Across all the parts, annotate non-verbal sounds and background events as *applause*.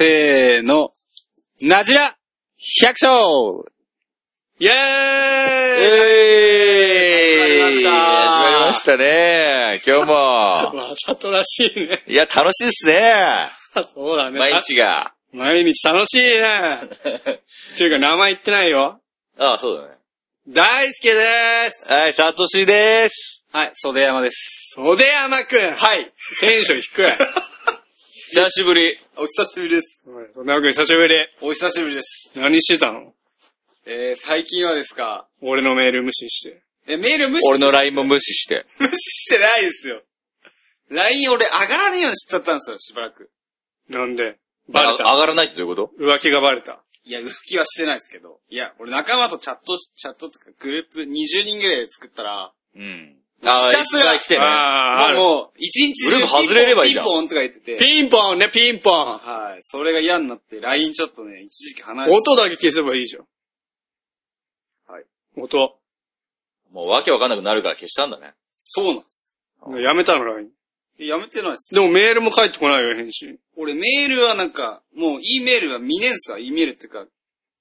せーの。なじら百姓イェーイえー始まりました始まりましたね。今日も。*laughs* わざとらしいね。いや、楽しいっすね。そうだね。毎日が。あ毎日楽しいね。*laughs* っていうか名前言ってないよ。ああ、そうだね。大輔でーす。はい、サトシです。はい、袖山です。袖山くん。はい。テンション低い。*laughs* 久しぶり。お久しぶりです。おい袖山くん久しぶり。お久しぶりです。何してたの？えー、最近はですか、俺のメール無視して。え、メール無視して？俺の LINE も無視して。無視してないですよ。LINE 俺上がらねえようにしちゃったんですよ、しばらく。なんで？バレあた？上がらないってどういうこ浮気がバレた？いや、浮気はしてないですけど。いや、俺仲間とチャットし、チャットつか、グループ20人ぐらいで作ったら、とうん。ひたすら一回来てね。あ。もう、一日グループ外れればいいピンポンとか言ってて。ピンポンね、ピンポン。はい。それが嫌になって、LINE ちょっとね、一時期離れて音だけ消せばいいじゃん。はい。音。もうわけわかんなくなるから消したんだね。そうなんです。やめたの LINE。えやめてないです。でもメールも返ってこないよ、返信。俺メールはなんか、もう E メールは見ねえんすわ。E メールっていうか、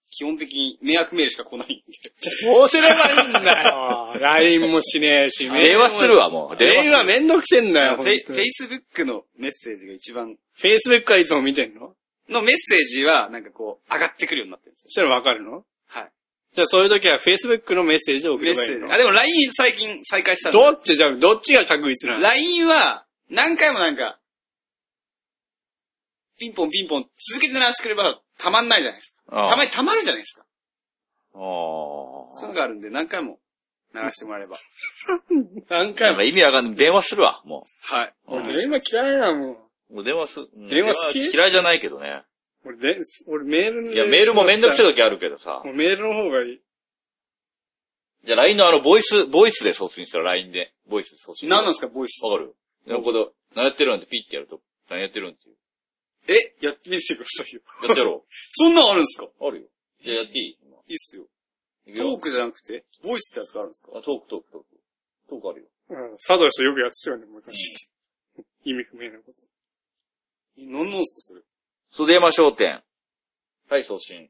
基本的に迷惑メールしか来ないんで。そうすればいいんだよ。*laughs* LINE もしねえし、電話するわ、もう。電話めんどくせえんだよ、フェイほんとに Facebook のメッセージが一番、Facebook はいつも見てんの？のメッセージはなんかこう、上がってくるようになってるんですよ。そしたらわかるの？はい。じゃあそういう時は Facebook のメッセージを送メッセージ。ればいいの？あ、でも LINE 最近再開した。どっちじゃあ、どっちが確率なの？LINE は、何回もなんか、ピンポンピンポン続けて鳴らしてくれば、たまんないじゃないですか。ああたまにたまるじゃないですか。あそういうのがあるんで、何回も流してもらえれば。*laughs* 何あ。回も。意味わかんない。電話するわ、もはい。う。うん俺電話嫌いだもん。もう電話す、うん電話好き？嫌いじゃないけどね。俺で、俺メールのいや、メールもめんどくせえい。時あるけどさ。もうメールの方がいい。じゃあ LINE のあの、ボイス、ボイスで送信したら LINE で。ボイスで送信。何なんですか、ボイス。わかる？なんかこの、何やってるなんてピッてやると、何やってるんっていう。え、やってみてくださいよ。やってやろ *laughs* そんなんあるんですか？う。あるよ。じゃあやっていい？今いいっすよ。トークじゃなくて、ボイスってやつがあるんですか？あ、トーク、トーク、トーク。トークあるよ。うん。佐藤氏よくやってたよね、昔。*laughs* 意味不明なこと。え何なんすか、それ？袖山商店。はい、送信。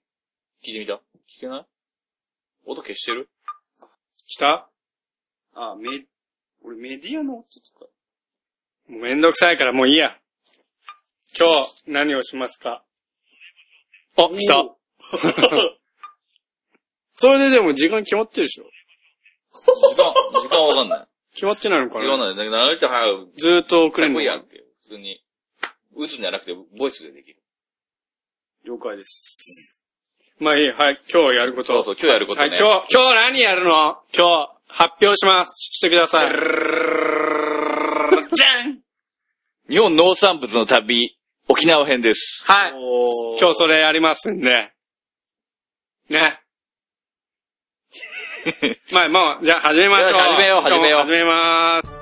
聞いてみた？聞けない？音消してる？来た？あ、メ、俺メディアの音とか。もうめんどくさいからもういいや。今日、何をしますか？あ、来た。*laughs* それででも時間決まってるでしょ？時間、時間わかんない。決まってないのかな？わかんない。だけど、流れて早く、ずーっと送れんのやって。普通に。打つんじゃなくて、ボイスでできる。了解です。まあいい、はい、今日やること。そうそう、今日やることはい、ね。今日、今日何やるの？今日、発表します。してください。じゃん日本農産物の旅、沖縄編です。はい。お今日それやりますんで。ね。*laughs* まあまあ、じゃあ始めましょう。始めよう始めよう始めまーす。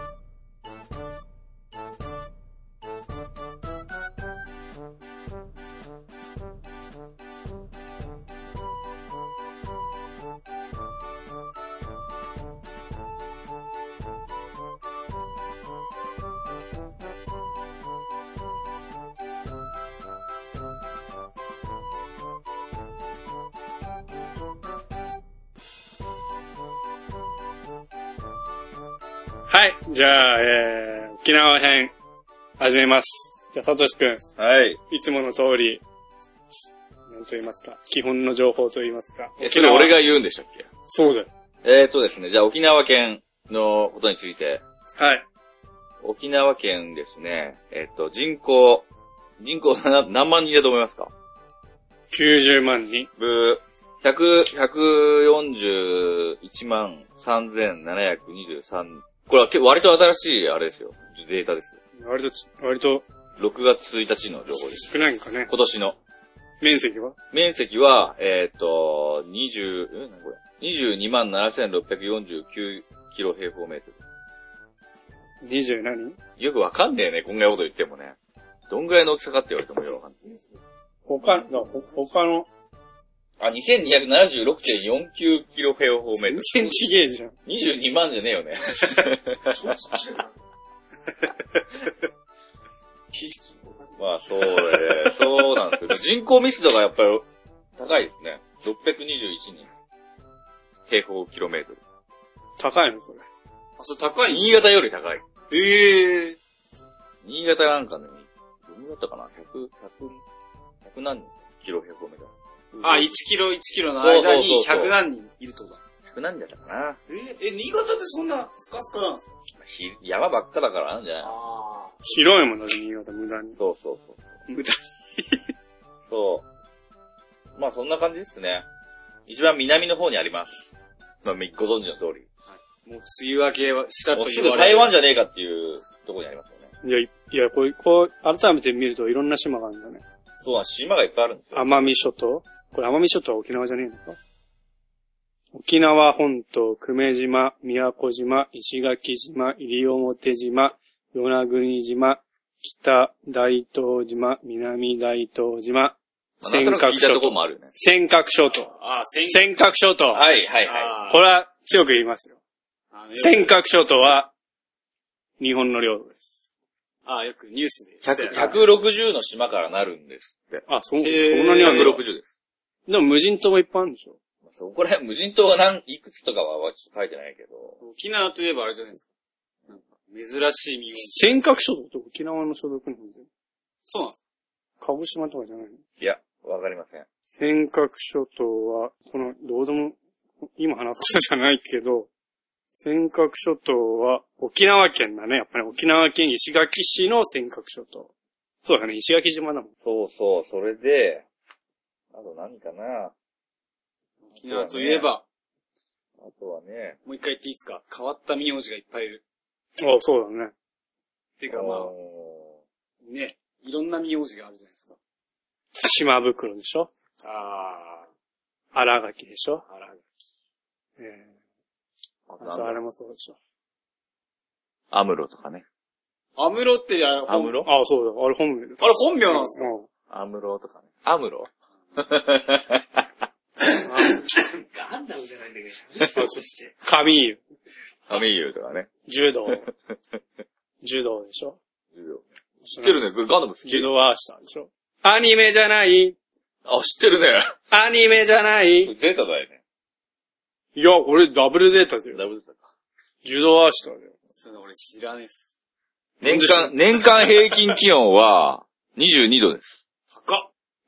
じゃあ、えー、沖縄編、始めます。じゃあ、さとしくん、はい。いつもの通り、なんと言いますか、基本の情報と言いますか。え、それ俺が言うんでしたっけ？そうだよ。えーとですね、じゃあ沖縄県のことについて。はい。沖縄県ですね、えっと、人口、人口 *laughs* な何万人だと思いますか？90万人。ブー、100、141万3723。これは結構割と新しいあれですよ。データですよ。割とち、割と6月1日の情報です。少ないんかね。今年の。面積は？面積は、えっ、と、20、え、何これ ?22 万7649キロ平方メートル。20何？よくわかんねえね、こんなこと言ってもね。どんぐらいの大きさかって言われてもよくわかんない。他、のほ他の、あ、2276.49キロ平方メートル。全然ちげえじゃん。22万じゃねえよね。まあ、そうね。そうなんですよ。人口密度がやっぱり高いですね。621人。平方キロメートル。高いのそれ。あ、それ高い？新潟より高い。ええ新潟なんかね、どんだったかな ?100、100、100何キロ平方メートル。あ、1キロ1キロの間にそうそうそうそう100何人いるってことだ。100何だったかなえ、え、新潟ってそんなスカスカなんですかひ山ばっかだからなんじゃないあ広いもんだって新潟無駄に。そうそうそう。あ。無駄そう。まあそんな感じですね。一番南の方にあります。まあみご存知の通り。もう梅雨明けはしたもうすと言われぐ台湾じゃゃねえかっていうところにありますよね。いや、いいや、こう、こう、改めて見るといろんな島があるんだね。そうなん、島がいっぱいあるんですよ。奄美諸島これ奄美諸島は沖縄じゃねえのか？沖縄本島、久米島、宮古島、石垣島、西表島、与那国島、北大東島、南大東島、まあなんとなく聞いたところもあるよね。尖閣諸島。尖閣諸島。はいはいはあこれは強く言いますよ。尖閣諸島は日本の領土です。ああ、よくニュースでい。言ってたよね。100 160の島からなるんですって。あ、そ、そんなにあるの160です。でも無人島もいっぱいあるんでしょ？そこら辺、無人島が何、いくつとかはちょっと書いてないけど。沖縄といえばあれじゃないですか。なんか珍しい名字。尖閣諸島って沖縄の所属に入ってるそうなんです鹿児島とかじゃないの？いや、わかりません。尖閣諸島は、この、どうでも、今話すことじゃないけど、尖閣諸島は沖縄県だね。やっぱり沖縄県石垣市の尖閣諸島。そうだね、石垣島だもん。そうそう、それで、あと何かな。沖縄といえば、あとはね、もう一回言っていいですか？変わった名字がいっぱいいる。あそうだね。てかまあ、ね、いろんな名字があるじゃないですか。島袋でしょ？あ荒垣でしょ？あ、あら、えあー、あとあれもそうでしょ。アムロとかね。アムロってあれ、アムロ？あそうだ、あれ本名だ。あれ本名なんですか？うん。アムロとかね。アムロ？ガンダムじゃないんだけあそうカミーユ。アミーユとかね。柔道。*laughs* 柔道でしょ？知ってるね。ガンダム好き柔道アーシターでしょ？アニメじゃない？あ、知ってるね。アニメじゃない？ゼータだよね。いや、俺ダブルゼータだよ。ダブルゼータか。柔道アーシターだよ。それ俺知らねえっす。年間、年間平均気温は22度です。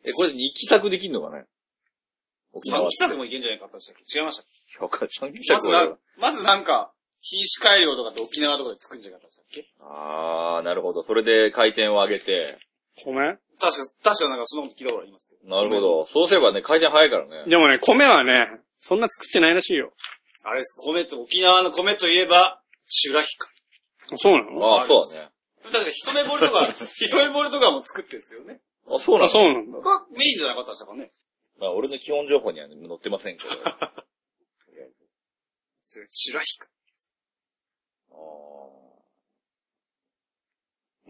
え、これ2期作できんのかね？沖縄三期作もいけんじゃないかったでしたっけ違いましたっ評価3期けまずなまずなんか、品種改良とかって沖縄とかで作るんじゃなかったでしたっけ？あー、なるほど。それで回転を上げて。米？確か、確かなんかそんなこと聞いたことありますけど。なるほ。ど。そうすればね、回転早いからね。でもね、米はね、そんな作ってないらしいよ。あれです、米と、沖縄の米といえば、シュラヒカ。そうなの？あー、そうだね。確か一目惚れとか、*laughs* 一目惚れとかも作ってるんですよね。あ、そうなあ、のそうなんだ。がメインじゃなかったでしたかね。まあ、俺の基本情報には、ね、載ってませんけど。あ *laughs* それシュラヒカ。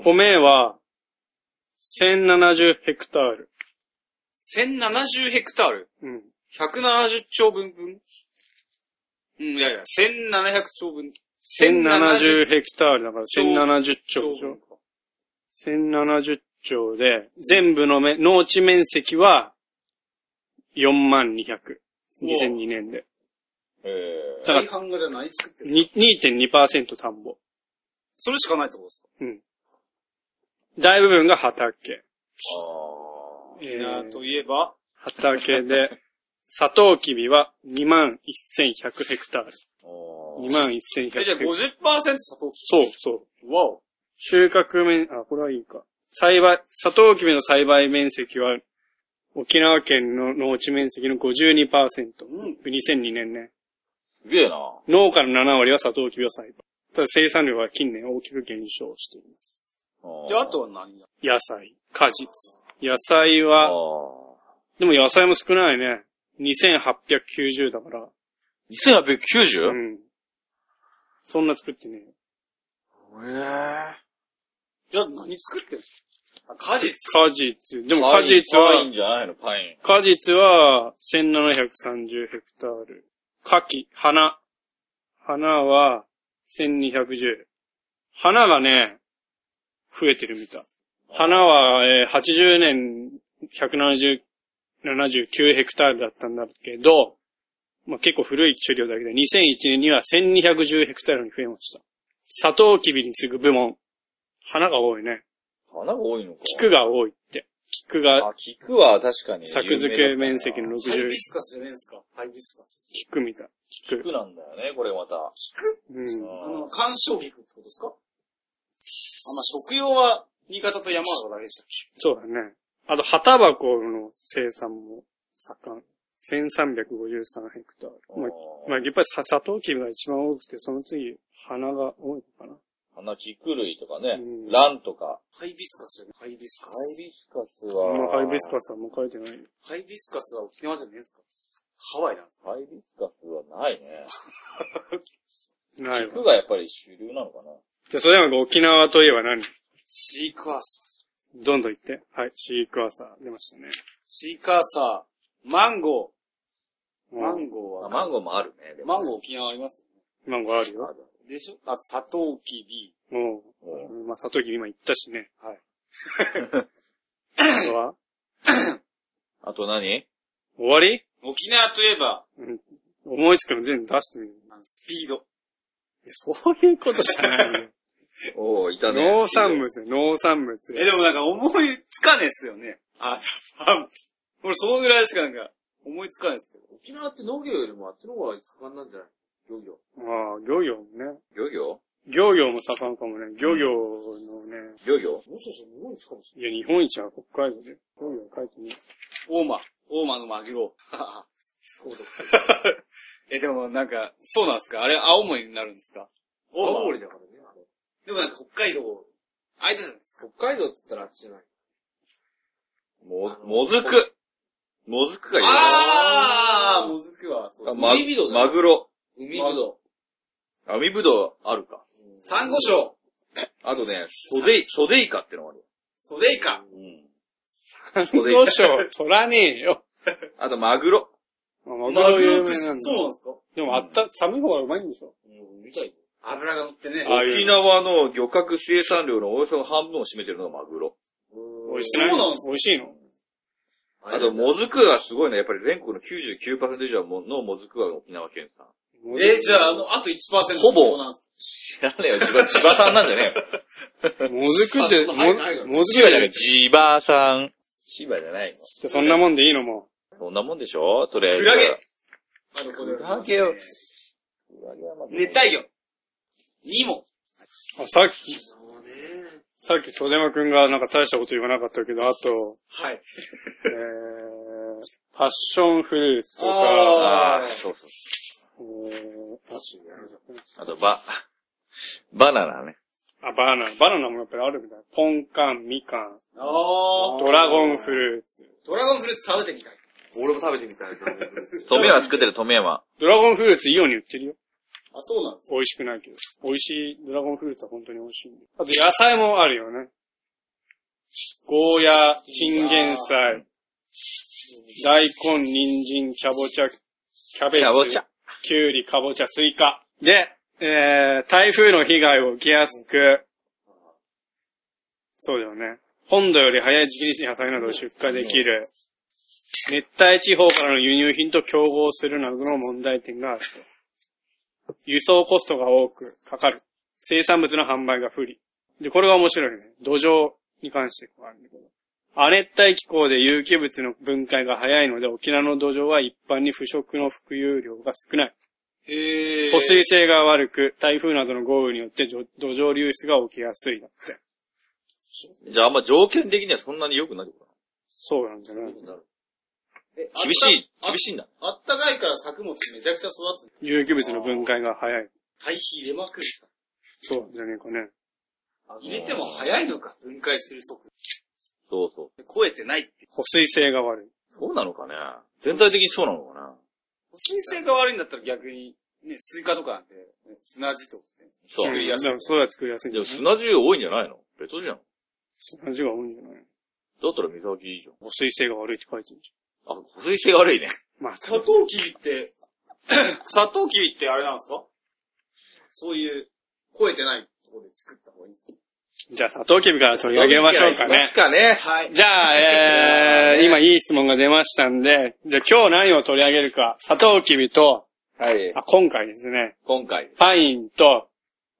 米は、1070ヘクタール。1070ヘクタール？うん。170兆分？分？うん、いやいや、1700兆分。1070ヘクタールだから兆1070兆でしょ ?1070 兆で、全部のめ農地面積は、4万200。2002年で。ーえだから大半がじゃあ何作ってるんですかに2.2%田んぼ。それしかないってことですか？うん。大部分が畑。あ沖縄といえば、畑で、*laughs* サトウキビは21,100ヘクタール。ー。21,100え、じゃクタール。50%サトウキそう、そう。ビ。わお。収穫面、あ、これはいいか。栽培、サトウキビの栽培面積は、沖縄県の農地面積の52%。うん。2002年ね。すげえな。農家の7割はサトウキビを栽培。ただ生産量は近年大きく減少しています。で、あとは何だ野菜、果実。野菜あは、ーでも野菜も少ないね。2890だから。2890? うん。そんな作ってね。えいや、何作ってるんです果実。果実。でえも果実はパイン、じゃないの？パイン。果実は1730ヘクタール。牡蠣、花。花は1210。花がね、増えてるみたい。花は、えー80年170、79ヘクタールだったんだけど、まあ、結構古い種類だけど、2001年には1210ヘクタールに増えました。サトウキビに次ぐ部門。花が多いね。花が多いのか。菊が多いって。菊があ、菊は確かに。作付け面積の60ハイビ、スカスじゃないですか。ハイビスカス。菊みたい。菊。菊なんだよね、これまた。うん。あの、干渉菊ってことですか？あ、まあ、食用は、新潟と山形だけでしたっけ？そうだね。あと、旗箱の生産も盛ん。1353ヘクタール。まあ、まあ、やっぱりさサトウキビが一番多くて、その次、花が多いのかな。花菊類とかねうん。ランとか。ハイビスカスじゃないハイビスカハス。イビスカスは。ハイビスカスはもう書いてないよ。ハイビスカスは沖縄じゃねえですか？ハワイなんですか？ハイビスカスはないね。ないわ菊。がやっぱり主流なのかな。じゃあ、それでも沖縄といえば何？シークワーサどんどん言って。はい、シークワーサー出ましたね。ー。シークワーサー。マンゴー。マうんンゴーは、あマンゴーもあるね。でもマンゴー沖縄ありますマンゴーあるよ。でしょ？あと、サトウキビ。もうんう、まあ、サトウキビ今言ったしね。はい。*laughs* あとは？あと何？終わり？沖縄といえば、うん。思いつくの全部出してみる。あのスピード。いやそういうことじゃないよ。*laughs* おおいたね。農産物よ、農産物。え、でもなんか思いつかねえっすよね。あ、あ、俺そのぐらいしかなんか、思いつかないですけど。沖縄って農業よりもあっちの方が盛んなんじゃない？漁業。ああ、漁業もね。漁業？漁業も盛んかもね。漁業のね。漁業？もしかしたら日本一かもしいや、日本一は北海道で。漁業書いてね大間。大間のマグロ。*laughs* そうだ。*laughs* え、でもなんか、そうなんですか？あれ青森になるんですか？青森だからね、あれ。でもなんか北海道、間じゃないですか。北海道っつったらあっちじゃない。も、もずく。もずくがいる。あー、もずくは、そうあま、海ぶどう。海ぶどうあるか。う。サンゴ礁。あとね、ソデイ、ソデイカってのがある。ソデイカ。うん。サンゴ礁取らねえよ。*laughs* あとマグロ。まあマグロ有名なんだ。そうなんですか？でもあった、寒い方がうまいんでしょうん、みたいよ。油が乗ってね。ああいう沖縄の漁獲生産量のおよそ半分を占めてるのがマグロ。美味しい。そうなんです美味しいの？あと、もずくがすごいね。やっぱり全国の99%以上のもずくは沖縄県産。え、じゃあ、あの、あと1%ほぼなんです知らねえよ。千葉、千葉さんなんじゃねえよ。もずくって、あそんな入ってないからももず千葉じゃない。千葉さん。千葉じゃないの。そんなもんでいいのもそんなもんでしょ？とりあえず。クラゲあの、こクラゲを熱帯魚。ニモ。う。あ、さっき、そうね。さっき袖山くんがなんか大したこと言わなかったけど、あと、はい。えー、パッションフルーツとか、ああ、そうそう。えーあと、バ、バナナね。あ、バナナ。バナナもやっぱりあるみたい。ポンカン、みかん、あー。ドラゴンフルーツ。ドラゴンフルーツ食べてみたい。俺も食べてみたい。*laughs* 富山作ってる富山。ドラゴンフルーツイオンに売ってるよ。あ、そうなんです美味しくないけど。美味しいドラゴンフルーツは本当に美味しいんで。あと野菜もあるよね。ゴーヤ、チンゲン菜、大根、人参、キャボチャ、キャベツ、キャボチャ。キュウリ、カボチャ、スイカ。で、えー、台風の被害を受けやすく、そうだよね。本土より早い時期に野菜などを出荷できる、熱帯地方からの輸入品と競合するなどの問題点があると。輸送コストが多くかかる。生産物の販売が不利。で、これが面白いね。土壌に関してこうあるんだけど。亜熱帯気候で有機物の分解が早いので、沖縄の土壌は一般に腐植の含有量が少ない。へー。保水性が悪く、台風などの豪雨によって土土壌流出が起きやすいだって。じゃああんま条件的にはそんなに良くないのかそうなんじゃないえな厳しい、あ厳しいんだ。あったかいから作物めちゃくちゃ育つ。有機物の分解が早い。堆肥入れまくる。そうじゃねえかね。入れても早いのか、分解する速度。そうそう。超えてないって。保水性が悪い。そうなのかね全体的にそうなのかな保水性が悪いんだったら逆に、ね、スイカとかなんで、ね砂地ってことですね。そう作りやすいそうだ作りやすいね。も砂地多いんじゃないの？ベトじゃん。砂地が多いんじゃないだったら水はきいいじゃん。保水性が悪いって書いてるじあ、保水性が悪いね。ゃん。まあ、砂糖キビって、*clears throat* 砂糖キビってあれなんですか？そういう、肥えてないところで作った方がいいんですか？じゃあ、サトウキビから取り上げましょうかね。かね。はい。じゃあ、えー、*laughs* 今いい質問が出ましたんで、じゃあ今日何を取り上げるか、サトウキビと、はい。あ、今回ですね、今回、パインと、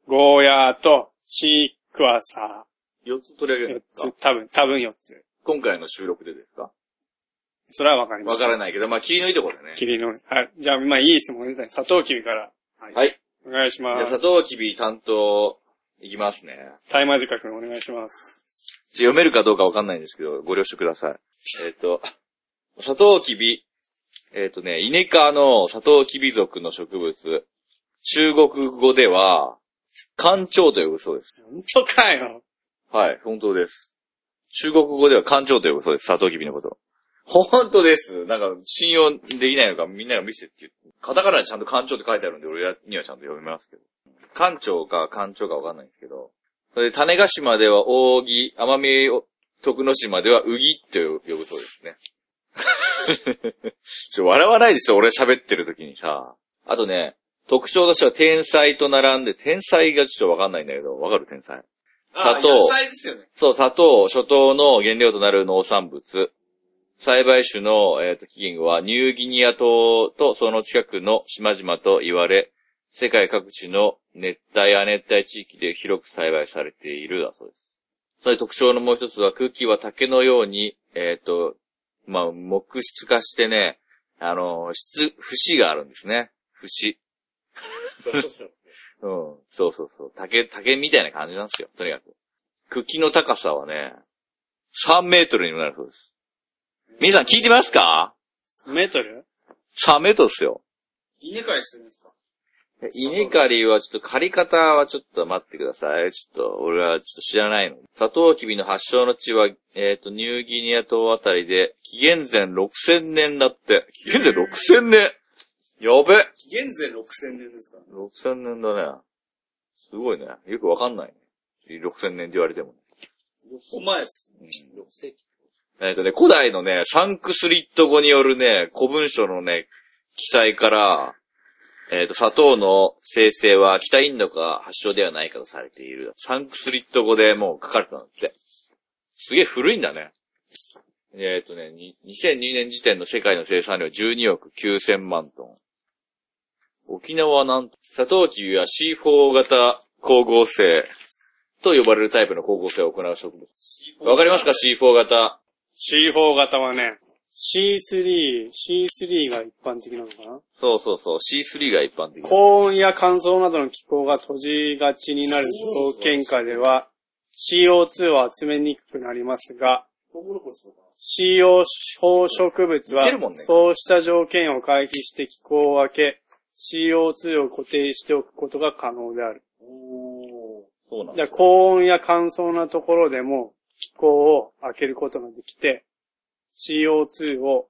ゴーヤーと、シークワーサ4つ取り上ー。4げるんですか？つ、多分、多分4つ。今回の収録でですか？それはわかります。わからないけど、まあ、霧のいいところでね。霧の、はい。じゃあ、まあいい質問ですね。サトウキビから。はい。お願いしじゃあ、ます砂。糖きび担当、いきますね。タイマー時間お願いします。読めるかどうかわかんないんですけど、ご了承ください。えっ、と、サトウキビ、えっ、とね、イネ科のサトウキビ属の植物、中国語では、干潮と呼ぶそうです。本当かよ。はい、本当です。中国語では干潮と呼ぶそうです、サトウキビのこと。本当です。なんか、信用できないのか、みんなが見せてって言って。カタカナでちゃんと干潮って書いてあるんで、俺にはちゃんと読めますけど。干潮か干潮かわかんないんですけど。それで、種子島では扇、奄美徳之島ではウギって呼ぶそうですね。*laughs* ちょ、笑わないでしょ、俺喋ってる時にさ。あとね、特徴としては天才と並んで、天才がちょっとわかんないんだけど、わかる天才。砂糖あ野菜ですよね。そう、砂糖、初糖の原料となる農産物。栽培種の、えーと起源はニューギニア島とその近くの島々と言われ、世界各地の熱帯亜熱帯地域で広く栽培されているだそうです。それ特徴のもう一つは空気は竹のように、えっ、と、まあ、木質化してね、あの、質、節があるんですね。節。そうそうそう。*laughs* うん。そうそうそう。竹、竹みたいな感じなんですよ。とにかく。茎の高さはね、3メートルにもなるそうです。皆さん聞いてますか？メートル ?3 メートルですよ。稲刈りするんですか？稲刈りはちょっと刈り方はちょっと待ってください。ちょっと、俺はちょっと知らないの。サトウキビの発祥の地は、えっ、と、ニューギニア島あたりで、紀元前6000年だって。紀元前6000年やべ紀元前6000年ですか !6000 年だね。すごいね。よくわかんないね。6000年って言われても。?6 個前です。6世紀。えっ、とね、古代のね、サンクスリット語によるね、古文書のね、記載から、えっ、と、砂糖の生成は北インドが発祥ではないかとされている。サンクスリット語でもう書かれてたんだって。すげえ古いんだね。えっ、とね、に2002年時点の世界の生産量12億9000万トン。沖縄はなんと、サトウキビは C4 型光合成と呼ばれるタイプの光合成を行う植物。わかりますか ?C4 型。C4 型はね、C3、C3 が一般的なのかな？そうそうそう。C3 が一般的。高温や乾燥などの気候が閉じがちになる条件下では CO2 を集めにくくなりますが。CO 植物はそうした条件を回避して気候を分け、CO2 を固定しておくことが可能である。そうなん高温や乾燥なところでも気候を開けることができて、CO2 を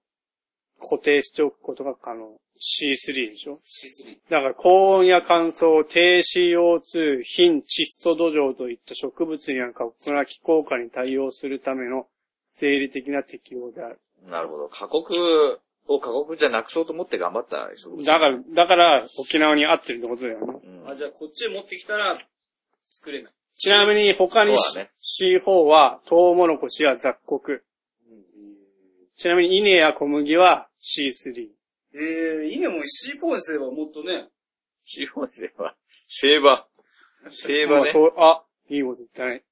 固定しておくことが可能。C3 でしょ？C3。だから高温や乾燥、低 CO2、貧、窒素土壌といった植物には過酷な気候下に対応するための生理的な適応である。なるほど。過酷を過酷じゃなくそうと思って頑張った植物。だから、だから沖縄に合ってるってことだよね。うんあ、じゃあこっちへ持ってきたら、作れない。ちなみに他にね C4 はトウモロコシや雑穀。ちなみに稲や小麦は C3。えー、稲も C4 にすればもっとね、C4 では、セーバー。*laughs* セーバーね。まあそう、あ、いいこと言ったね。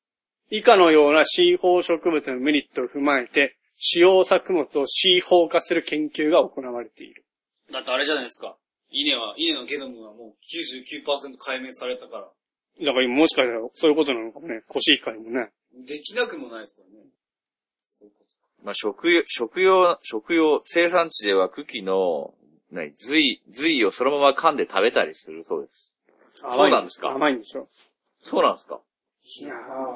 以下のような C4 植物のメリットを踏まえて、主要作物を C4 化する研究が行われている。だってあれじゃないですか。稲は、稲のゲノムはもう99%解明されたから、だから今もしかしたらそういうことなのかもね。コシヒカリもね。できなくもないですよね。そういうこまあ、食用、食用、食用、生産地では茎の、何、髄、髄をそのまま噛んで食べたりするそうです。そうなんですか？甘いんでしょ？そうなんですか？いや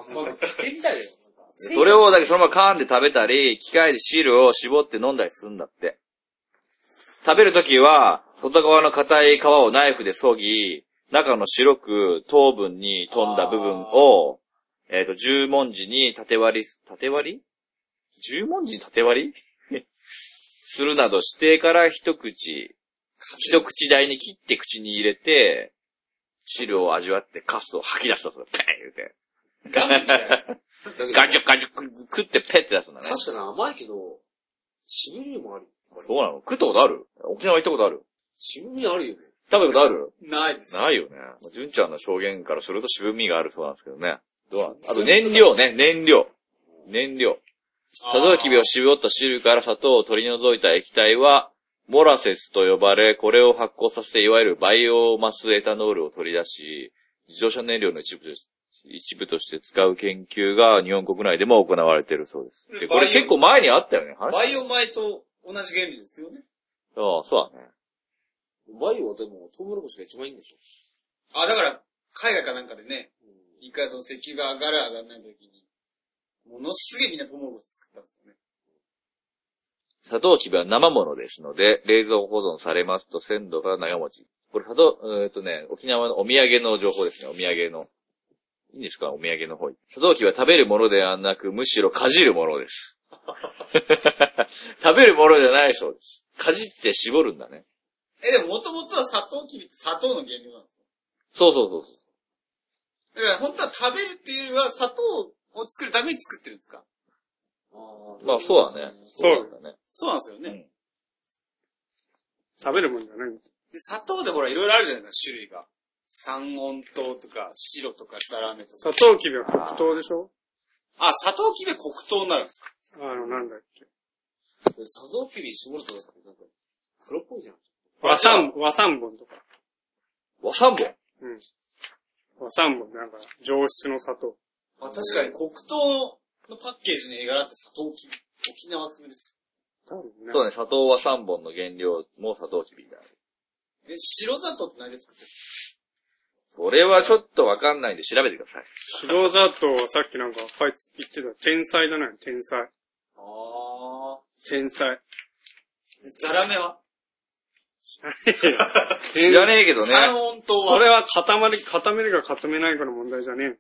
と。まあ、竹みたいだよ。それを、だけどそのまま噛んで食べたり、機械で汁を絞って飲んだりするんだって。食べるときは、外側の硬い皮をナイフで削ぎ、中の白く糖分に飛んだ部分を、えっ、と、十文字に縦割りす、縦割り？十文字に縦割り？*laughs* するなどしてから一口、一口大に切って口に入れて、汁を味わってカスを吐き出したそうだ。ペーン言うて。ガムみたいな。だけどガチュガチュ食ってペッて出すんだね。確かに甘いけど、渋みもある。そうなの食ったことある？沖縄行ったことある？渋みあるよね。食べたことある？ないです。ないよね。純ちゃんの証言からすると渋みがあるそうなんですけどね。どうなん？あと燃料ね、燃料。燃料。サトウキビを絞った汁から砂糖を取り除いた液体は、モラセスと呼ばれ、これを発酵させて、いわゆるバイオマスエタノールを取り出し、自動車燃料の一部とし一部として使う研究が日本国内でも行われているそうです。でこれ結構前にあったよね、話バイオ米と同じ原理ですよね。そう、そうだね。バイオはでも、トウモロコシが一番いいんでしょ。あ、だから、海外かなんかでね、一回その石油が上がる上がらない時に、ものすげえみんなトウモロコシ作ったんですよね。砂糖キビは生ものですので、冷蔵保存されますと鮮度が長持ち。これ砂糖、えっとね、沖縄のお土産の情報ですね、お土産の。いいんですか？お土産の方に。砂糖キビは食べるものではなく、むしろかじるものです。*laughs* 食べるものじゃないそうです。かじって絞るんだね。え、でも元々は砂糖きびって砂糖の原料なんですよ。そうそうそうそう。だから本当は食べるっていうよりは砂糖を作るために作ってるんですか？まあそうだね。そうなんだね。そうなんですよね。食べるもんじゃないで砂糖でほらいろいろあるじゃないですか、種類が。三温糖とか白とかザラメとか。砂糖きびは黒糖でしょ？あ、砂糖きびは黒糖になるんですか？あの、なんだっけ。サトウキビ絞るとなんか、黒っぽいじゃん。和三、和三本とか。和三本。うん。和三本なんか、上質の砂糖。あ、確かに黒糖のパッケージに絵柄って砂糖きび。沖縄風です多分ね。そうね、砂糖は三本の原料も砂糖きびだ。よ。え、白砂糖って何で作ってるそれはちょっとわかんないんで調べてください。白砂糖はさっきなんか、はい、言ってた。天才だね、天才。あ天才。ー。ザラメは？知らねえけどね。三温糖は？それは固まり、固めるか固めないかの問題じゃねだ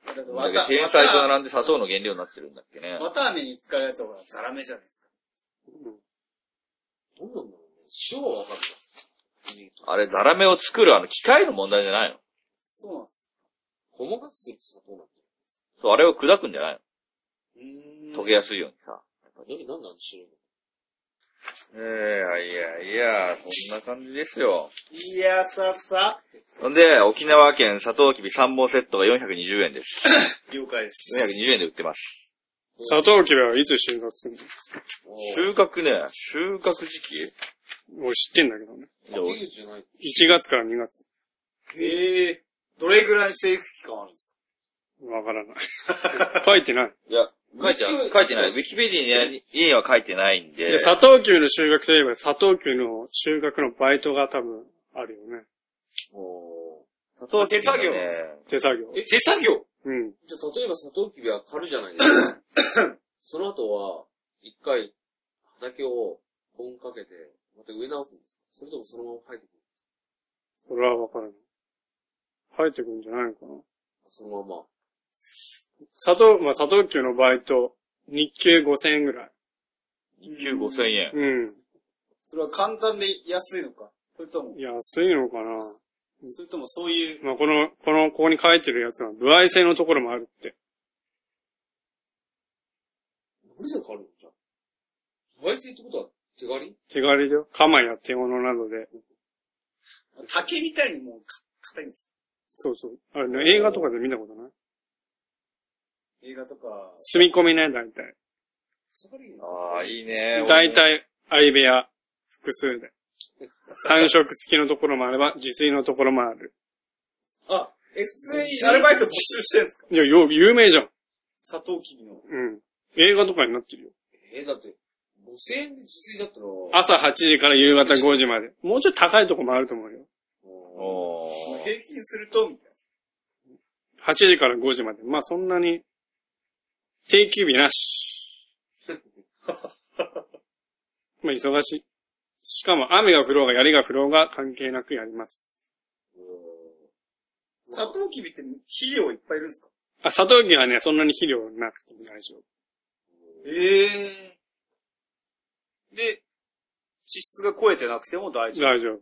ってだわたけど天才と並んで砂糖の原料になってるんだっけね。わたあめに使うやつはほらザラメじゃないですか。どうなんだろうね。塩はわかるあれ、ザラメを作るあの機械の問題じゃないの？そうなんですじゃん。細かくすると砂糖なんだよ。そう、あれを砕くんじゃないよ。うーんの溶けやすいようにさ。何、なんであの白いの？ええいやいや、そんな感じですよ。いやささ。ほんで、沖縄県砂糖きび3本セットが420円です。*coughs* 了解です。420円で売ってます。砂糖きびはいつ収穫するの？収穫ね、収穫時期？俺知ってんだけどね。いや秋口じゃない。1月から2月。へえ。どれぐらいの生育期間あるんですわからない。*laughs* 書いてない。いや、書いてない、書いてない。ウィキペディにには書いてないんでで、。砂糖きびの収穫といえば、砂糖きびの収穫のバイトが多分あるよね。お砂糖きび手作業ね、手作業。か手作業？うん。じゃあ、例えばサトウキビは刈るじゃないですか。*laughs* その後は、一回、畑を本かけて、また植え直すんですか？それともそのまま生えてくるそれはわからない。生えてくるんじゃないのかな？そのまま。砂糖、まあ、砂糖きびのバイト、日給5000円ぐらい。日給5000円。うん。それは簡単で安いのか？それとも、安いのかな？それともそういう、まあ、この、この、ここに書いてるやつは、部合制のところもあるって。何で刈るのじゃあ。焙煎ってことは手刈り手刈りだよ。鎌や手物などで。竹みたいにもうか硬いんですそうそう。あれね、映画とかで見たことない？映画とか、住み込みね、大体。ああ、いいね。大体、相部屋、複数で。三色付きのところもあれば、自炊のところもある。あ、え、普通にアルバイト募集してるんですか？いや、よ、有名じゃん。砂糖きびの。うん。映画とかになってるよ。えー、だって、5000円で自炊だったら、朝8時から夕方5時まで。もうちょっと高いとこもあると思うよ。おー平均すると、みたい8時から5時まで。まあそんなに、定休日なし。*laughs* まあ忙しい。しかも雨が降ろうが槍が降ろうが関係なくやります。な。砂糖きびって肥料いっぱいいるんですか？あ、砂糖機はね、そんなに肥料なくても大丈夫。ええで、脂質が超えてなくても大丈夫。大丈夫。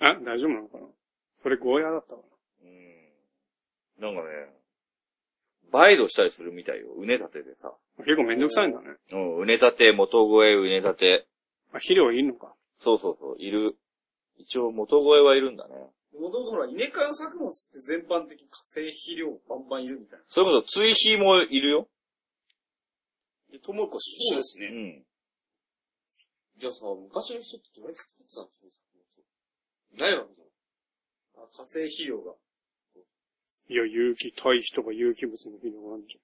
あ、大丈夫なのかな？それゴーヤーだったかな？うん。なんかね、バイドしたりするみたいよ。うね立てでさ。結構めんどくさいんだね。うん、うね立て、元越え、うね立て。あ、肥料いるのか。そうそうそう、いる。一応元越えはいるんだね。もともとほら、稲科の作物って全般的に化成肥料バンバンいるみたいな。それこそ追肥もいるよ。で、トウモロコシ一緒ですね。うん。じゃあさ、昔の人ってどうやって作ってたんですかないわけじゃん。あ化成肥料が。いや、有機、堆肥とか有機物の肥料があるじ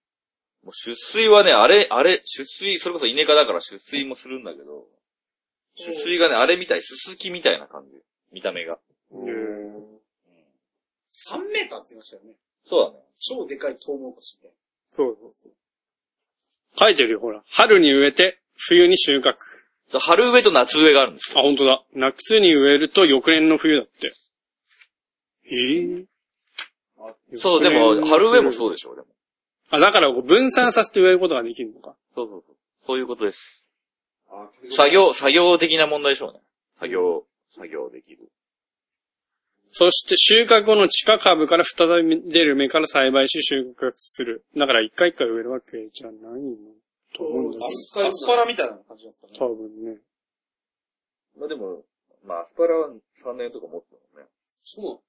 もう出水はね、あれ、あれ、出水、それこそ稲科だから出水もするんだけど、出水がね、あれみたい、すすきみたいな感じ。見た目が。ゃん。へー3メーターって言いましたよね。そうだね。超でかいトウモロコシみたいな。そうそうそう。書いてるよ、ほら。春に植えて、冬に収穫。そう春植えと夏植えがあるんですあ、よ。本当だ。夏に植えると翌年の冬だって。ええそう、でも、春植えもう。そうでしょ、でも。あ、だからこう分散させて植えることができるのか。そうそうそう。そういうことです。あ作業、作業的な問題でしょうね。作業、作業できる。そして収穫後の地下株から再び出る芽から栽培し収穫する。だから一回一回植えるわけじゃないのと思うんだアけスアスパラみたいな感じなんですかね。ど。多分ね。まあでも、まあ、アスパラは3年とか持ってたもんね。そう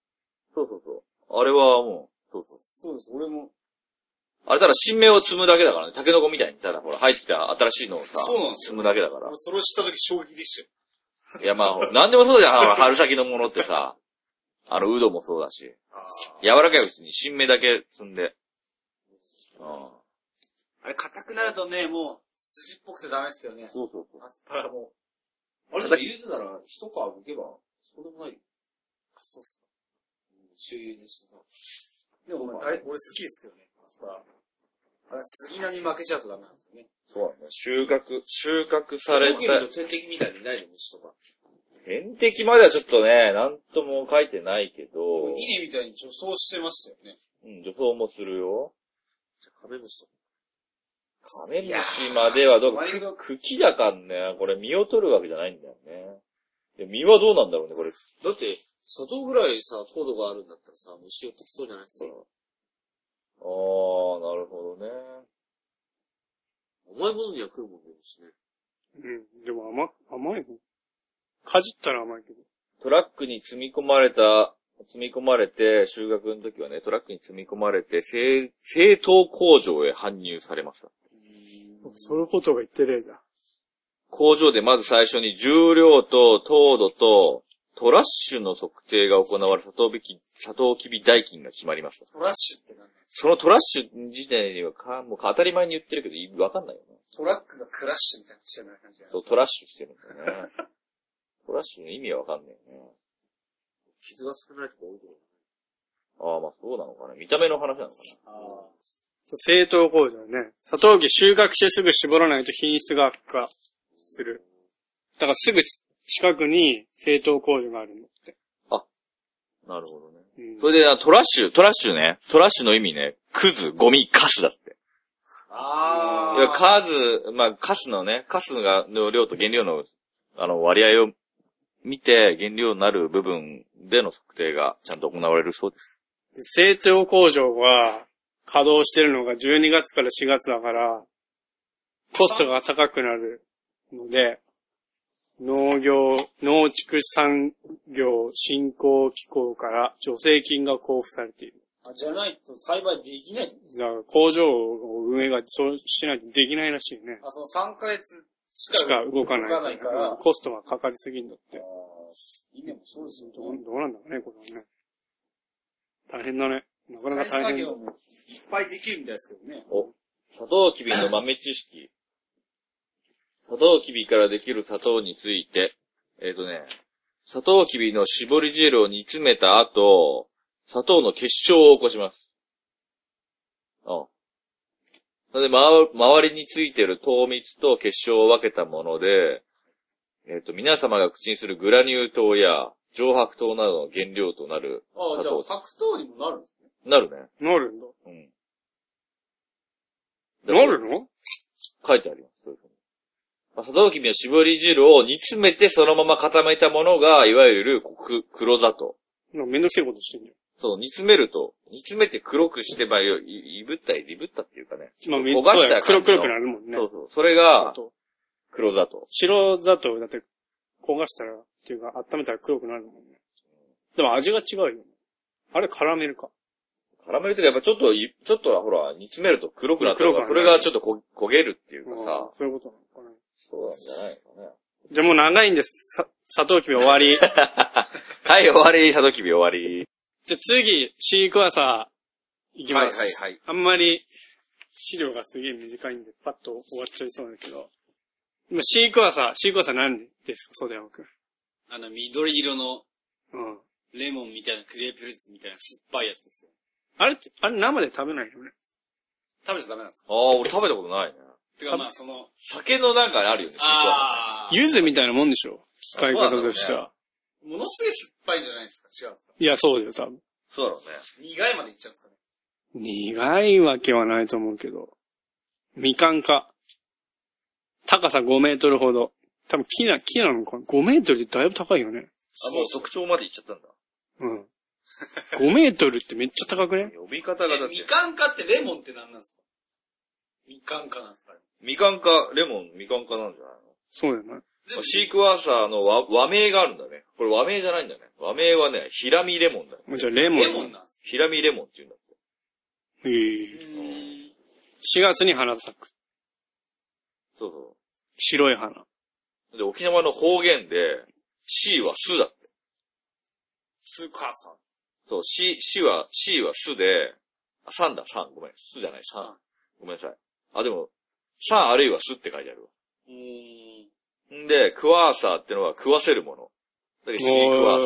そうそうそう。あれはもう、そうそう。そうです。俺も。あれただ新芽を摘むだけだからね。タケノコみたいに、ただほら、生えてきた新しいのをさ、そうなんですよ摘むだけだから俺。それを知った時衝撃でしたよ。いやまあ、なんでもそうじゃ春先のものってさ。あの、ウドもそうだし。柔らかいうちに新芽だけ摘んで。うん。あれ硬くなるとね、もう、筋っぽくてダメですよね。そうそうそう。アスパラも。あれでも入れてたら、一皮剥けば、そうでもないよ。そうっす周遊にしてさ。でも、あれ、俺好きですけどね、アスパラ。あれ、杉菜に負けちゃうとダメなんですよね。そうだね。収穫、収穫されたの天敵みたいにないの虫とか。天敵まではちょっとね、なんとも書いてないけど、稲みたいに除草してましたよね。うん、除草もするよ。じゃあカメムシとか。カメムシまではどうか、茎だかんね、これ実を取るわけじゃないんだよね。で実はどうなんだろうね、これ。だって、砂糖ぐらいさ、糖度があるんだったらさ、虫寄ってきそうじゃない？ですか。あー、なるほどね。甘いものには来るもんね、虫ね。うん。でも甘、甘いの？かじったら甘いけど。トラックに積み込まれた、積み込まれて、修学の時はね、トラックに積み込まれて、製、製糖工場へ搬入されました。そういうことが言ってねえじゃん。工場でまず最初に重量と糖度とトラッシュの測定が行われ、砂糖引き、砂糖きび代金が決まりました。トラッシュってなんだそのトラッシュ自体にはか、もう当たり前に言ってるけど、いわかんないよね。トラックがクラッシュみたいなしてるような感じだそう、トラッシュしてるんだよね。*laughs* トラッシュの意味はわかんないよね。傷が少ないとか多いとこああ、まあそうなのかな。見た目の話なのかあそう製糖工場ね。砂糖機収穫してすぐ絞らないと品質が悪化する。だからすぐ近くに製糖工場があるんだって。な。なるほどね。うんそれで、あトラッシュ、トラッシュね。トラッシュの意味ね、クズ、ゴミ、カスだって。あ。いや、数、まあ、カスのね、カスが、の量と原料の、あの、割合を見て、原料になる部分での測定がちゃんと行われるそうです。で製糖工場は稼働してるのが12月から4月だから、コストが高くなるので、農業、農畜産業振興機構から助成金が交付されている。あじゃないと栽培できないってことだか？ら工場を運営がそうしないとできないらしいね。あ、その3ヶ月ししか動かない動かないからうんコストがかかりすぎるんだって。稲もそうですよどうね。どうなんだろうね、これはね。大変だね。なかなか作大変業。もいっぱいできるみたいですけどね。お、砂糖きびの豆知識。砂糖きびからできる砂糖について、えっ、とね、砂糖きびの絞り汁を煮詰めた後、砂糖の結晶を起こします。うん。それで、まわ、周りについてる糖蜜と結晶を分けたもので、えっ、と、皆様が口にするグラニュー糖や上白糖などの原料となるああ、じゃあ。白糖にもなるんですね。なるね。なるんだ。うん。なるの？書いてあります。砂糖きびの絞り汁を煮詰めてそのまま固めたものが、いわゆるく黒砂糖。なんかめんどくせえことしてんじそう、煮詰めると、煮詰めて黒くしてばよ、いいぶったり、いぶったっていうかね。まあ、焦がした黒黒くなるもんね。そうそう。それが、黒砂糖。白だと、だって、焦がしたら、っていうか、温めたら黒くなるもんね。でも味が違うよね。あれカラメルか。カラメルとかやっぱちょっとい、ちょっとほら、煮詰めると黒くなったから、それがちょっとこ焦げるっていうかうんさ、そういうことなのかな。そうなんじゃないかね。じゃあもう長いんです。さ、砂糖きび終わり。*laughs* はい、終わり、サトキビ終わり。じゃあ次、シークワーサー、いきます。はいはいはいあんまり、資料がすげえ短いんで、パッと終わっちゃいそうだけど。今シークワーサー、シークワーサー何ですか？そうだよ、僕。あの、緑色のうん。レモンみたいなクレープフルーツみたいな酸っぱいやつですよ。あれって、あれ生で食べないよね？食べちゃダメなんですか？ああ、俺食べたことないね。てかまあその、酒のなんかあるよね、あー、柚子みたいなもんでしょ？使い方としては。ものすげえ酸っぱいんじゃないですか違うんですか？いや、そうだよ、多分。そうだろうね。苦いまでいっちゃうんですかね苦いわけはないと思うけど。みかんか。高さ5メートルほど。多分木な、木なのかな ?5 メートルってだいぶ高いよね。あ、もう特徴まで行っちゃったんだ。うん。5メートルってめっちゃ高くね？呼び方がだってえみ、かんかってレモンって何なんですか？みかんかなんですか？ねみかんか、レモン、みかんかなんじゃないそうだよね。のシークワーサーの和和名があるんだね。これ和名じゃないんだね。和名はね、ヒラミレモンだよ。もうじゃあレモン。レモンなんですヒラミレモンって言うんだって。ええ4月に花咲く。そうそ白い花。う。で、沖縄の方言で、C は巣だって。スーカーさん。そう、C、C は、C は巣で、あ、3だ、3。ごめん。巣じゃない、3。ごめんなさい。あ、でも、3あるいは巣って書いてあるわ。うーん。んで、クワーサーってのは食わせるもの。だけどシークワーサ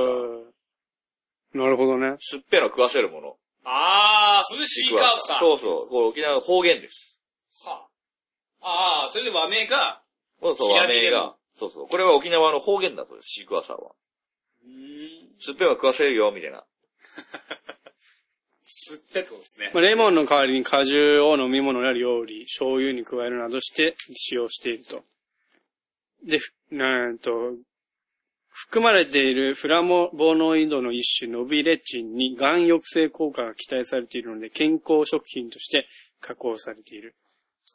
ー。なるほどね。すっぺの食わせるもの。あー、それでシーカーサー。そうそう。これ沖縄の方言です。はあ。あー、それで和名が、そうそう、ヒ和名が。そうそう。これは沖縄の方言だとです、シークワーサーは。うーん。すっぺは食わせるよ、みたいな。*laughs* すってことですね。まあレモンの代わりに果汁を飲み物や料理、醤油に加えるなどして使用していると。で、ふなんと、含まれているフラモボノイドの一種ノビレチンにがん抑制効果が期待されているので健康食品として加工されている。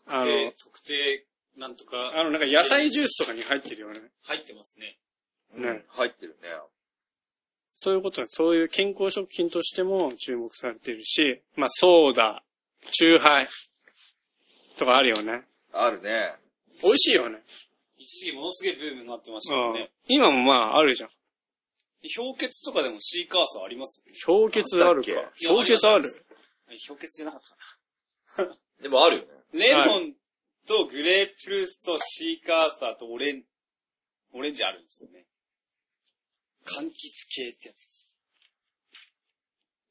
あの、で、特定、なんとか、あの、なんか野菜ジュースとかに入ってるよね。入ってますね。ね入ってるね。そういうことだ。そういう健康食品としても注目されているし、まあ、ソーダ、チューハイとかあるよね。あるね。美味しいよね。一時期ものすげえブームになってましたうんよね。今もまあ、あるじゃん。氷結とかでもシーカーサーあります氷結あるか氷結ある。氷結じゃなかったか *laughs* でもあるよね。な。レモンとグレープフルーツとシーカーサーとオレン、オレンジあるんですよね。柑橘系ってやつです。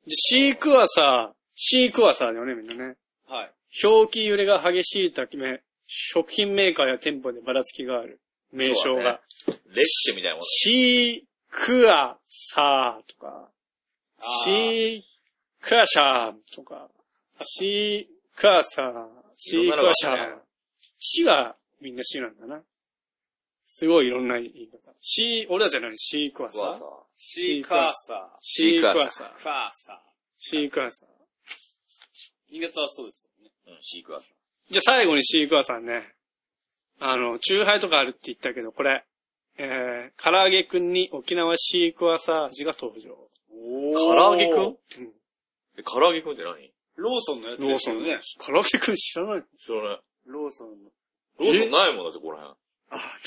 でシークワーサー、シークワーサーだよね、みんなね。はい。表記揺れが激しいため、食品メーカーや店舗でばらつきがある。名称が。レッシェみたいなもの。シークワサーとか、シークワシャーとか、シークワサー、シークワシャー。シはみんなシなんだな。すごいいろんな言い方。シー、俺らじゃない、シークワサークワーサ。ー。シーカーサシークワサー。シークワサー。新潟はそうですよね。うん、シークワーサー。じゃあ最後にシークワーサーね。あの、チューハイとかあるって言ったけど、これ、えー、唐揚げくんに沖縄シークワーサー味が登場。お唐揚げくん？うん。え、唐揚げくんって何？ローソンのやつローソンのですよね。。唐揚げくん知らない知らない。ローソンの。ローソンないもんだって、ここら辺。あ、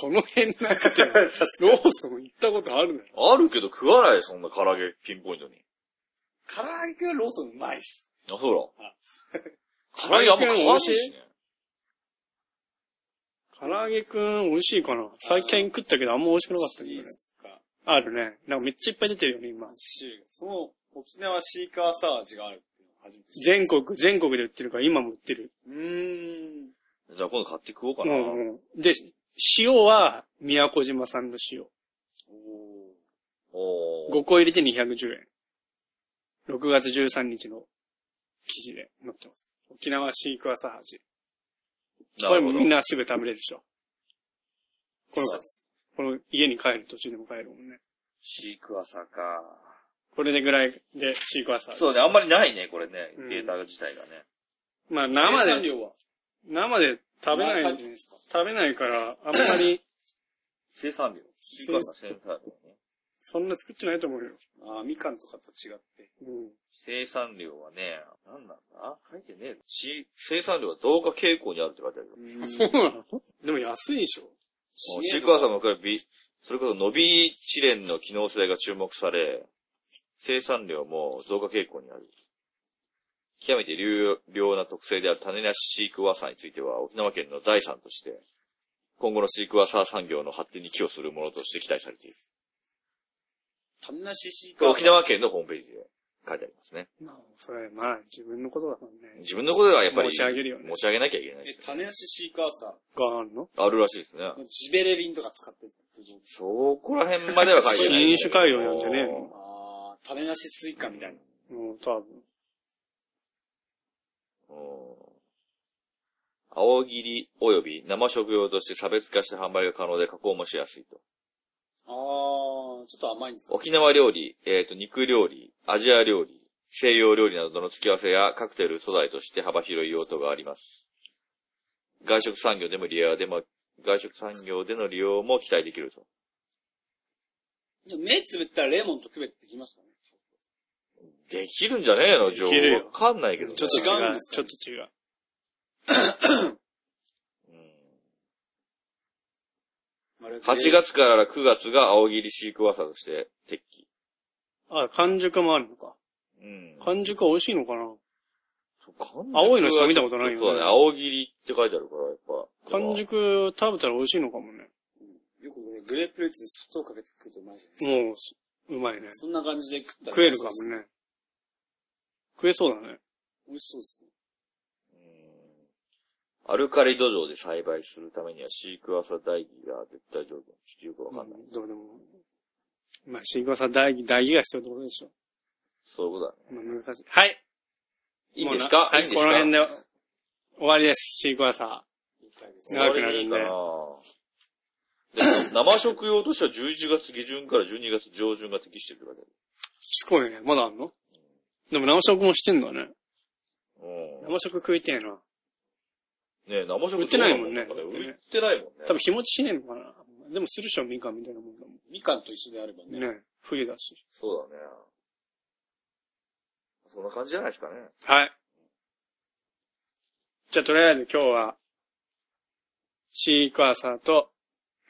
この辺なくて、*laughs* ローソン行ったことあるのよ。あるけど食わない、そんな唐揚げピンポイントに。唐揚げくんはローソンうまいっす。あ、そうあだ。唐揚げあんま買わないしね。唐揚げくん美味しいかな？最近食ったけどあんま美味しくなかったね。あるね。なんかめっちゃいっぱい出てるよね、今。その、沖縄シーカーサー味があるっていうのを初めて知った全国、全国で売ってるから今も売ってる。うーん。じゃあ今度買って食おうかうな。んうん。で、塩は宮古島産の塩。おー。5個入れて210円。6月13日の記事で載ってます。沖縄シークワーサー味。これなるほど。みんなすぐ食べれるでしょ。この。この家に帰る途中でも帰るもんね。シークワーサーか。ここれでぐらいでシークワーサー。そうね、あんまりないね、これねう。んデータ自体がね。まあ生で、生産量は？生で食べない、書いてないですか？食べないから、あんまり、生産量？シークワーサー生産量ね。そんな作ってないと思うよ。あーみかんとかと違って。うん。生産量はね、なんなんだ？書いてねえ生産量は増加傾向にあるって書いてあるよ。そうなの？でも安いでしょ。シークワーサーもこれビ、それこそ伸び遅連の機能性が注目され、生産量も増加傾向にある。極めて流量な特性である種なしシークワーサーについては、沖縄県の第三として、今後のシークワーサー産業の発展に寄与するものとして期待されている。種なしシーこれカー沖縄県のホームページで書いてありますね。まあ、それ、まあ、自分のことだからね。自分のことではやっぱり持ち上げるよね持ち上げなきゃいけないえし、種なしシークワーサーがあるの？あるらしいですね。ー。ジベレリンとか使ってるそこら辺までは書いてない。*laughs* 品種改良なんじゃねえのあー、種なしスイカみたいな。うん、多分。うん青切り及び生食用として差別化して販売が可能で加工もしやすいと。あー、ちょっと甘いんですか沖縄料理、えっ、と、肉料理、アジア料理、西洋料理などの付き合わせやカクテル素材として幅広い用途があります。外食産業でも利用でも、外食産業での利用も期待できると。でも目つぶったらレモンと区別できますかねできるんじゃねえの、でジョきるよー。わかんないけどね。ちょっと違う。違うんですかちょっと違う。うん8月から9月が青切りシークワーサーとして適期。あ、完熟もあるのか。うん。完熟は美味しいのかな完熟青いのしか見たことないよねそうだね、青切りって書いてあるから、やっぱ。完熟食べたら美味しいのかもね。よくこれグレープフルーツに砂糖かけて食うとうまいじゃないですか。もう、うまいね。そんな感じで食ったら食えるかもね。食えそうだね。美味しそうですね。アルカリ土壌で栽培するためにはシークワーサー代議が絶対条件。ちょっとよくわかんない。どうでも。まあ、シークワーサー大義、大義が必要ってことでしょ。そういうことだね。まあ、難しい。はい。いいんですか？はい、いんですか？この辺で終わりです。シークワーサ長くなるんでで生食用としては11月下旬から12月上旬が適してるって書いてー。すごいね。まだあんの？でも生食もしてんだね。生食食いてえな。うん。ねえ生食売ってないもんね売ってないもんね。多分日持ちしねえのかな。でもするでしょ、みかんみたいなもんだもみかんと一緒であればね。ん。ね。冬だし。そうだね。そんな感じじゃないですかね。はい。じゃあ、とりあえず今日は、シークワーサーと、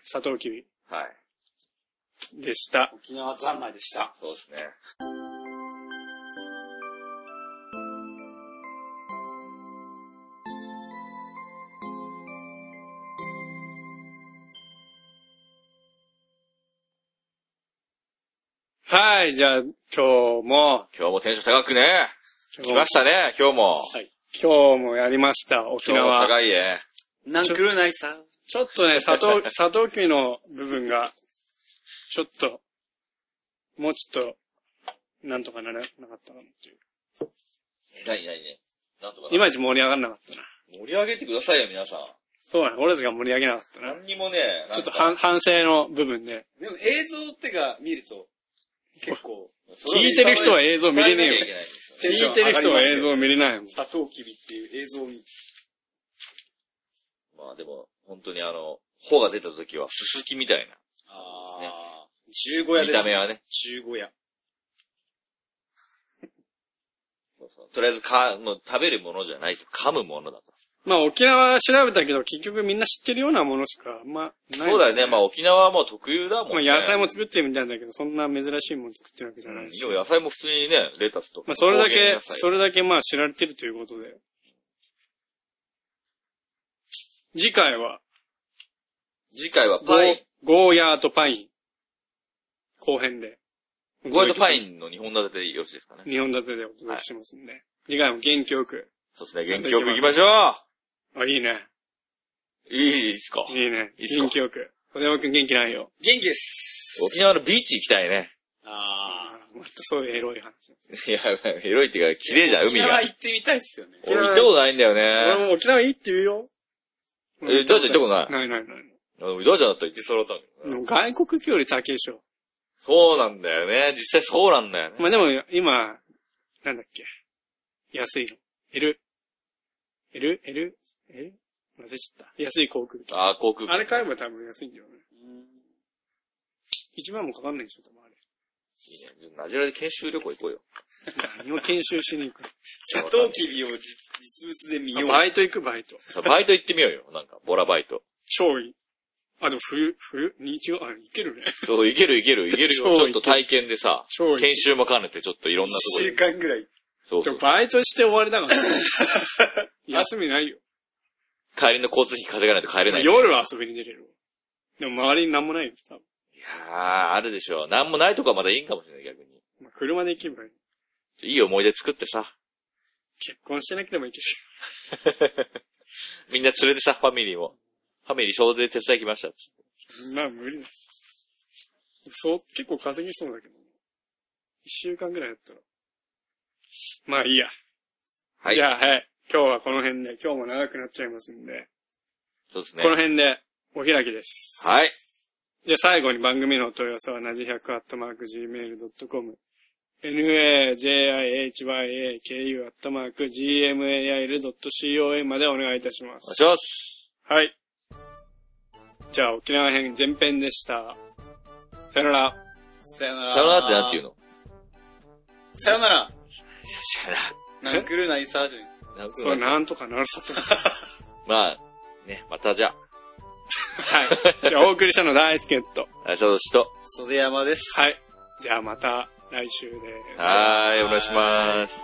サトウキビはい。でした。沖縄三昧でした。そうですね。はい、じゃあ、今日も、今日もテンション高くね。来ましたね、今日も。今日もやりました、沖今日も縄。高いね。なんくるないさ。ちょっとね、*laughs* 砂糖、砂糖キビの部分が、ちょっと、もうちょっと、なんとかならなかったかなっていう。え、なになにね。なんとかな。いまいち盛り上がらなかったな。盛り上げてくださいよ、皆さん。そうなの、俺たちが盛り上げなかったな。何にもね、ちょっとは反反省の部分で。でも映像ってが見ると、結構、聞いてる人は映像見れねえよ。聞いてる人は映像見れないもん。砂糖きびっていう映像を見る。まあでも、本当にあの、穂が出た時は、すすきみたいな。ああ。十五夜見です。た目はね。十五夜。そうそうとりあえずか、もう食べるものじゃないと、噛むものだと。まあ沖縄は調べたけど、結局みんな知ってるようなものしか、まあ、ない。そうだよね、まあ沖縄はもう特有だもんね。まあ野菜も作ってるみたいだけど、そんな珍しいもの作ってるわけじゃないし。でも野菜も普通にね、レタスとか。まあそれだけそれだけまあ知られてるということで。次回は、次回はパイン。ゴーヤーとパイン。後編で。ゴーヤとパインの2本立てでよろしいですかね。日本立てでお届けしますんで。次回も元気よく。そうですね、元気よく行きましょあ、いいね。ういいですか？いいね。いいっすか？元気よく。小山くん元気ないよ。元気です。沖縄のビーチ行きたいね。ああ。またそういうエロい話。いや、エロいっていうか、綺麗じゃん、海が沖縄。行ってみたいっすよね。俺行ったことないんだよね。俺も沖縄いいって言うよ。え、ダーちゃん行ったことない？ないないない。あのちゃんだったら行ってそうだったんだけどねでも外国機より高いでしょ。そうなんだよね。実際そうなんだよね。まあでも、今、なんだっけ。安いの。L。L? L? L? 忘れちゃった。安い航空機。ああ、航空機。あれ買えば多分安いんだよね。1万もかかんないでしょ、多分あれ。いいね。ナジラで研修旅行行こうよ。何を研修しに行くサトウキビを実実物で見よのう。バイト行く、バイト。バイト行ってみようよ。なんか、ボラバイト。超いい。あ、でも冬、冬、日曜、あ、いけるね。そう、いけるいけるいけるよ。ちょっと体験でさ。研修も兼ねてちょっといろんなと一週こに。間ぐらい。そうそうでも。バイトして終わりだからね。*laughs* 休みないよ。帰りの交通費稼がないと帰れない。い夜は遊びに出れるわ。でも周りに何もないよ、多分。やー、あるでしょ。なんもないとこはまだいいんかもしれない、逆に。まあ、車で行けばいい。いい思い出作ってさ。結婚してなければいける。*laughs* みんな連れてさ、ファミリーも。ファミリー小で手伝い来ましたっつって。そんな無理です。そう、結構稼ぎそうだけど。一週間ぐらいやったら。まあいいや。はい。じゃあ、はい。今日はこの辺で、今日も長くなっちゃいますんで、そうですねこ。の辺でお開きです。はい。じゃあ最後に番組のお問い合わせは、なじ100アットマーク gmail.com、najihyaaku アットマーク gmail.com までお願いいたしまお願いす。します。はい。じゃあ沖縄編前編でした。さよなら。さよなら。さよならってなんて言うの？さよなら。さよなナンクルナイサージュ。それなんとかなるさと。*laughs* まあ、ね、またじゃあ、はい。じゃあお送りしたの大輔と。あ、ちょっとしと。袖山です。はい。じゃあまた来週です。はーい、お願いします。